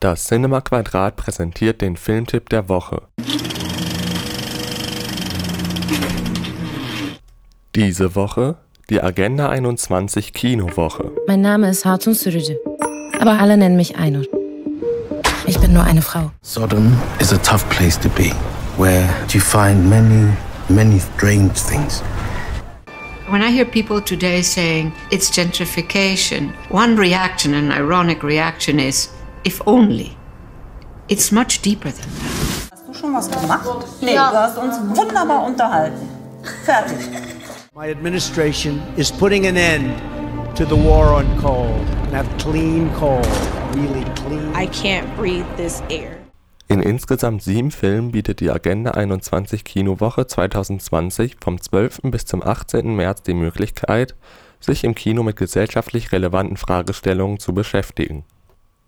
Das Cinema Quadrat präsentiert den Filmtipp der Woche. Diese Woche die Agenda 21 Kinowoche. Mein Name ist Hatun Sürücü, aber alle nennen mich Ainur. Ich bin nur eine Frau. Sodom is a tough place to be, where you find many, many strange things. When I hear people today saying it's gentrification, one reaction, an ironic reaction, is if only. It's much deeper than that. Hast du schon was gemacht? Nee, du hast uns wunderbar unterhalten. Fertig. My administration is putting an end to the war on coal and have clean coal, really clean. I can't breathe this air. In insgesamt sieben Filmen bietet die Agenda 21 Kinowoche 2020 vom 12. bis zum 18. März die Möglichkeit, sich im Kino mit gesellschaftlich relevanten Fragestellungen zu beschäftigen.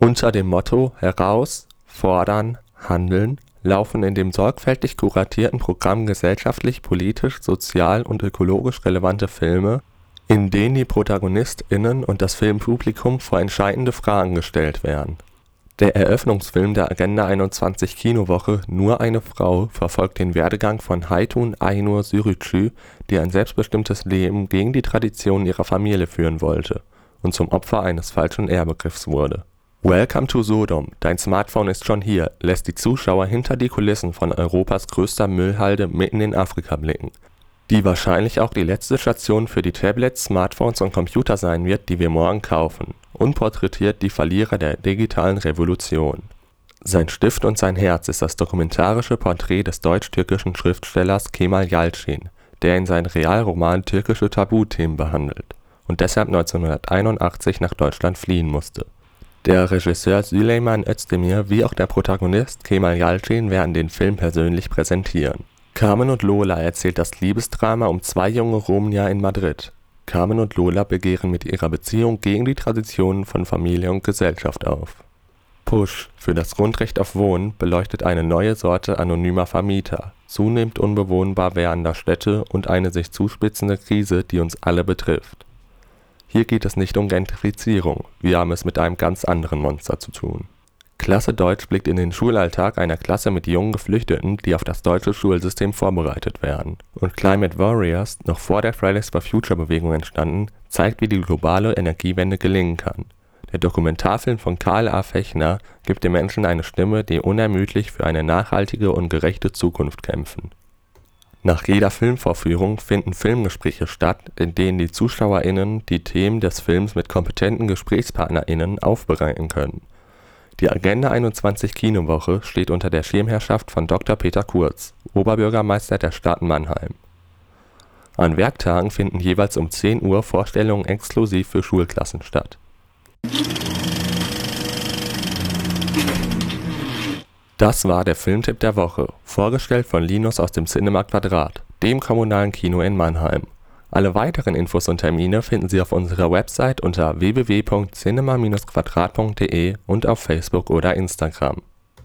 Unter dem Motto Heraus, Fordern, Handeln laufen in dem sorgfältig kuratierten Programm gesellschaftlich, politisch, sozial und ökologisch relevante Filme, in denen die ProtagonistInnen und das Filmpublikum vor entscheidende Fragen gestellt werden der Eröffnungsfilm der Agenda 21 Kinowoche Nur eine Frau verfolgt den Werdegang von Haytun Aynur Sürücü, die ein selbstbestimmtes Leben gegen die Traditionen ihrer Familie führen wollte und zum Opfer eines falschen Ehrbegriffs wurde. Welcome to Sodom, dein Smartphone ist schon hier, lässt die Zuschauer hinter die Kulissen von Europas größter Müllhalde mitten in Afrika blicken, die wahrscheinlich auch die letzte Station für die Tablets, Smartphones und Computer sein wird, die wir morgen kaufen und porträtiert die Verlierer der digitalen Revolution. Sein Stift und sein Herz ist das dokumentarische Porträt des deutsch-türkischen Schriftstellers Kemal Yalcin, der in seinen Realroman türkische Tabuthemen behandelt und deshalb 1981 nach Deutschland fliehen musste. Der Regisseur Süleyman Özdemir wie auch der Protagonist Kemal Yalcin werden den Film persönlich präsentieren. Carmen und Lola erzählt das Liebesdrama um zwei junge Romnia in Madrid Carmen und Lola begehren mit ihrer Beziehung gegen die Traditionen von Familie und Gesellschaft auf. Push für das Grundrecht auf Wohnen beleuchtet eine neue Sorte anonymer Vermieter, zunehmend unbewohnbar werdender Städte und eine sich zuspitzende Krise, die uns alle betrifft. Hier geht es nicht um Gentrifizierung, wir haben es mit einem ganz anderen Monster zu tun Klasse Deutsch blickt in den Schulalltag einer Klasse mit jungen Geflüchteten, die auf das deutsche Schulsystem vorbereitet werden. Und Climate Warriors, noch vor der Fridays for Future Bewegung entstanden, zeigt, wie die globale Energiewende gelingen kann. Der Dokumentarfilm von Karl A. Fechner gibt den Menschen eine Stimme, die unermüdlich für eine nachhaltige und gerechte Zukunft kämpfen. Nach jeder Filmvorführung finden Filmgespräche statt, in denen die ZuschauerInnen die Themen des Films mit kompetenten GesprächspartnerInnen aufbereiten können die Agenda 21 Kinowoche steht unter der Schirmherrschaft von Dr. Peter Kurz, Oberbürgermeister der Stadt Mannheim. An Werktagen finden jeweils um 10 Uhr Vorstellungen exklusiv für Schulklassen statt. Das war der Filmtipp der Woche, vorgestellt von Linus aus dem Cinema Quadrat, dem kommunalen Kino in Mannheim. Alle weiteren Infos und Termine finden Sie auf unserer Website unter www.cinema-quadrat.de und auf Facebook oder Instagram